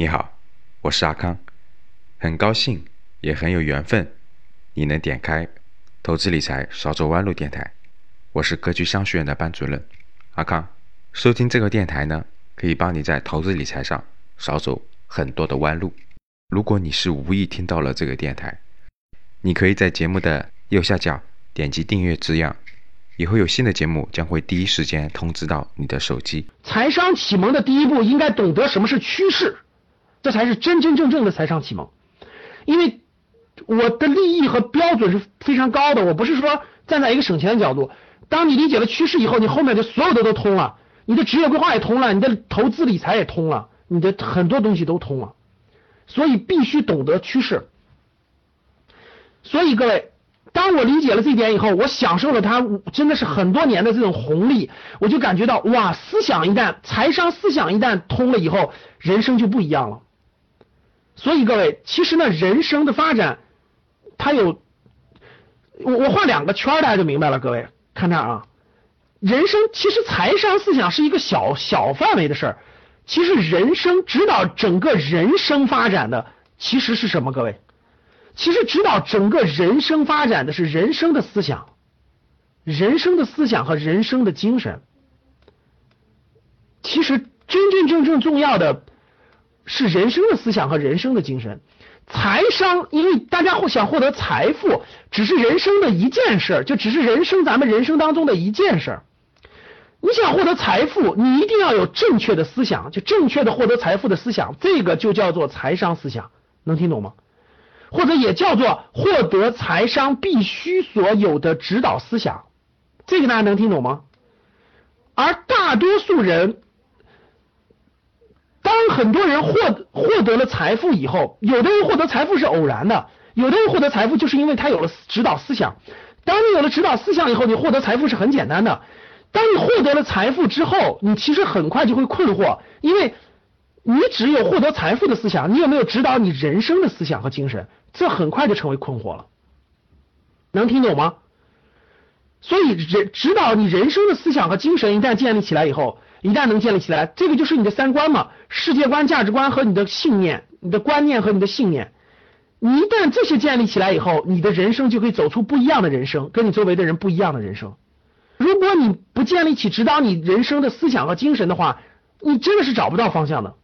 你好，我是阿康，很高兴也很有缘分，你能点开投资理财少走弯路电台。我是格局商学院的班主任阿康，收听这个电台呢，可以帮你在投资理财上少走很多的弯路。如果你是无意听到了这个电台，你可以在节目的右下角点击订阅字样，以后有新的节目将会第一时间通知到你的手机。财商启蒙的第一步，应该懂得什么是趋势。这才是真真正正的财商启蒙，因为我的利益和标准是非常高的，我不是说站在一个省钱的角度。当你理解了趋势以后，你后面的所有的都通了，你的职业规划也通了，你的投资理财也通了，你的很多东西都通了。所以必须懂得趋势。所以各位，当我理解了这一点以后，我享受了它真的是很多年的这种红利，我就感觉到哇，思想一旦财商思想一旦通了以后，人生就不一样了。所以各位，其实呢，人生的发展，它有我我画两个圈，大家就明白了。各位看这儿啊，人生其实财商思想是一个小小范围的事儿，其实人生指导整个人生发展的其实是什么？各位，其实指导整个人生发展的是人生的思想，人生的思想和人生的精神。其实真真正正重要的。是人生的思想和人生的精神，财商，因为大家想获得财富，只是人生的一件事，就只是人生咱们人生当中的一件事。你想获得财富，你一定要有正确的思想，就正确的获得财富的思想，这个就叫做财商思想，能听懂吗？或者也叫做获得财商必须所有的指导思想，这个大家能听懂吗？而大多数人。当很多人获获得了财富以后，有的人获得财富是偶然的，有的人获得财富就是因为他有了指导思想。当你有了指导思想以后，你获得财富是很简单的。当你获得了财富之后，你其实很快就会困惑，因为你只有获得财富的思想，你有没有指导你人生的思想和精神？这很快就成为困惑了。能听懂吗？所以人指导你人生的思想和精神一旦建立起来以后。一旦能建立起来，这个就是你的三观嘛，世界观、价值观和你的信念、你的观念和你的信念。你一旦这些建立起来以后，你的人生就可以走出不一样的人生，跟你周围的人不一样的人生。如果你不建立起指导你人生的思想和精神的话，你真的是找不到方向的。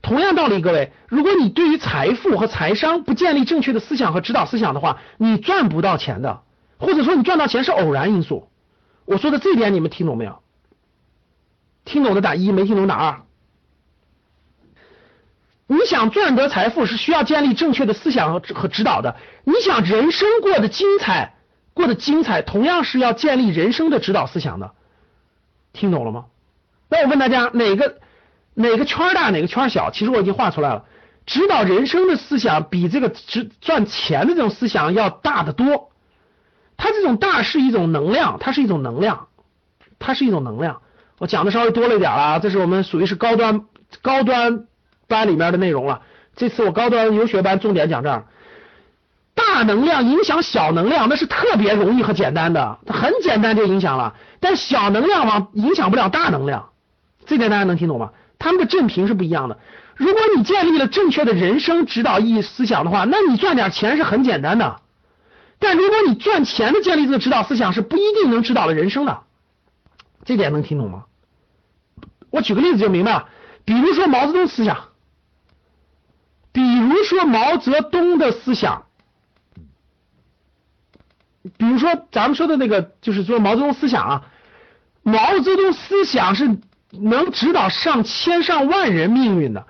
同样道理，各位，如果你对于财富和财商不建立正确的思想和指导思想的话，你赚不到钱的，或者说你赚到钱是偶然因素。我说的这点你们听懂没有？听懂的打一，没听懂打二。你想赚得财富是需要建立正确的思想和和指导的。你想人生过得精彩，过得精彩，同样是要建立人生的指导思想的。听懂了吗？那我问大家，哪个哪个圈大，哪个圈小？其实我已经画出来了。指导人生的思想比这个赚赚钱的这种思想要大得多。它这种大是一种能量，它是一种能量，它是一种能量。我讲的稍微多了一点了，这是我们属于是高端高端班里面的内容了。这次我高端游学班重点讲这儿，大能量影响小能量，那是特别容易和简单的，它很简单就影响了。但小能量嘛，影响不了大能量，这点大家能听懂吗？他们的振频是不一样的。如果你建立了正确的人生指导意义思想的话，那你赚点钱是很简单的。但如果你赚钱的建立这个指导思想是不一定能指导了人生的。这点能听懂吗？我举个例子就明白了。比如说毛泽东思想，比如说毛泽东的思想，比如说咱们说的那个，就是说毛泽东思想啊，毛泽东思想是能指导上千上万人命运的，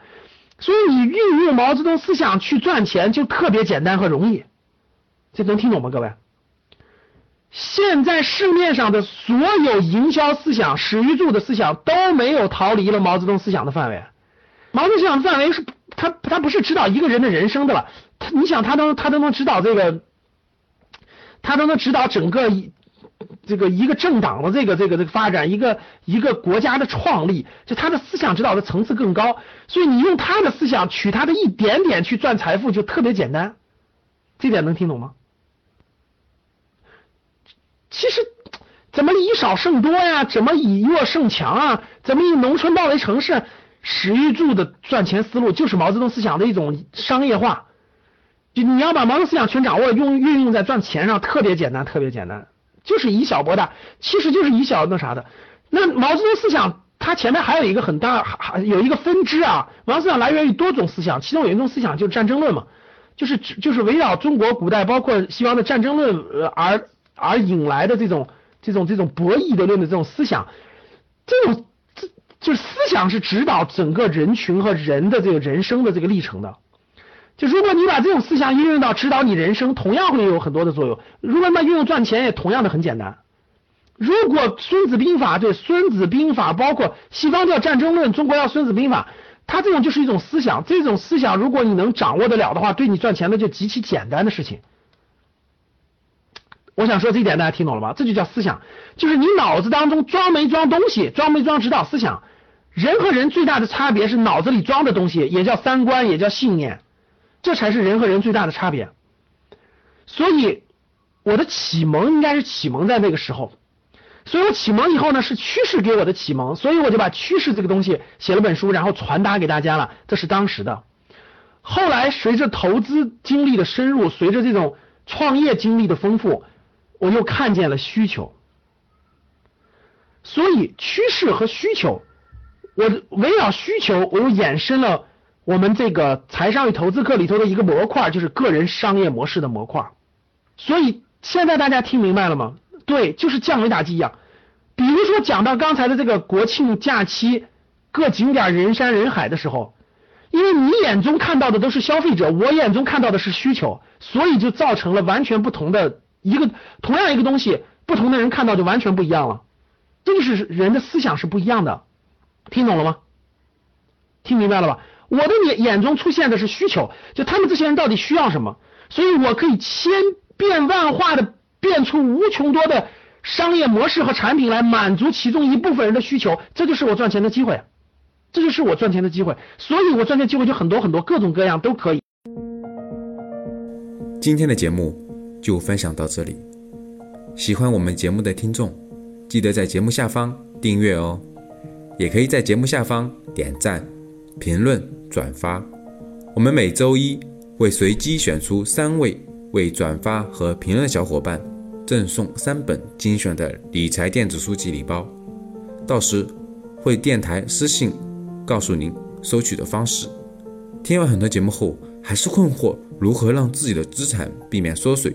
所以你运用毛泽东思想去赚钱就特别简单和容易。这能听懂吗，各位？现在市面上的所有营销思想、史玉柱的思想都没有逃离了毛泽东思想的范围。毛泽东思想的范围是，他他不是指导一个人的人生的了。他你想，他都他都能指导这个，他都能指导整个这个一个政党的这个这个这个发展，一个一个国家的创立，就他的思想指导的层次更高。所以你用他的思想取他的一点点去赚财富，就特别简单。这点能听懂吗？其实，怎么以少胜多呀？怎么以弱胜强啊？怎么以农村包围城市？史玉柱的赚钱思路就是毛泽东思想的一种商业化。就你要把毛泽东思想全掌握，用运用在赚钱上，特别简单，特别简单，就是以小博大，其实就是以小那啥的。那毛泽东思想，它前面还有一个很大，还有一个分支啊。毛泽东思想来源于多种思想，其中有一种思想就是战争论嘛，就是就是围绕中国古代包括西方的战争论而而引来的这种这种这种博弈的论的这种思想，这种这就是思想是指导整个人群和人的这个人生的这个历程的。就如果你把这种思想运用到指导你人生，同样会有很多的作用。如果那运用赚钱，也同样的很简单。如果《孙子兵法》对《孙子兵法》，包括西方叫战争论，中国叫《孙子兵法》，它这种就是一种思想。这种思想，如果你能掌握得了的话，对你赚钱的就极其简单的事情。我想说这一点，大家听懂了吧？这就叫思想，就是你脑子当中装没装东西，装没装指导思想。人和人最大的差别是脑子里装的东西，也叫三观，也叫信念。这才是人和人最大的差别，所以我的启蒙应该是启蒙在那个时候，所以我启蒙以后呢是趋势给我的启蒙，所以我就把趋势这个东西写了本书，然后传达给大家了。这是当时的，后来随着投资经历的深入，随着这种创业经历的丰富，我又看见了需求，所以趋势和需求，我围绕需求，我又衍生了。我们这个财商与投资课里头的一个模块就是个人商业模式的模块，所以现在大家听明白了吗？对，就是降维打击一样。比如说讲到刚才的这个国庆假期各景点人山人海的时候，因为你眼中看到的都是消费者，我眼中看到的是需求，所以就造成了完全不同的一个同样一个东西，不同的人看到就完全不一样了。这就是人的思想是不一样的，听懂了吗？听明白了吧？我的眼眼中出现的是需求，就他们这些人到底需要什么，所以我可以千变万化的变出无穷多的商业模式和产品来满足其中一部分人的需求，这就是我赚钱的机会，这就是我赚钱的机会，所以我赚钱机会就很多很多，各种各样都可以。今天的节目就分享到这里，喜欢我们节目的听众，记得在节目下方订阅哦，也可以在节目下方点赞、评论。转发，我们每周一会随机选出三位为转发和评论小伙伴赠送三本精选的理财电子书籍礼包，到时会电台私信告诉您收取的方式。听完很多节目后，还是困惑如何让自己的资产避免缩水，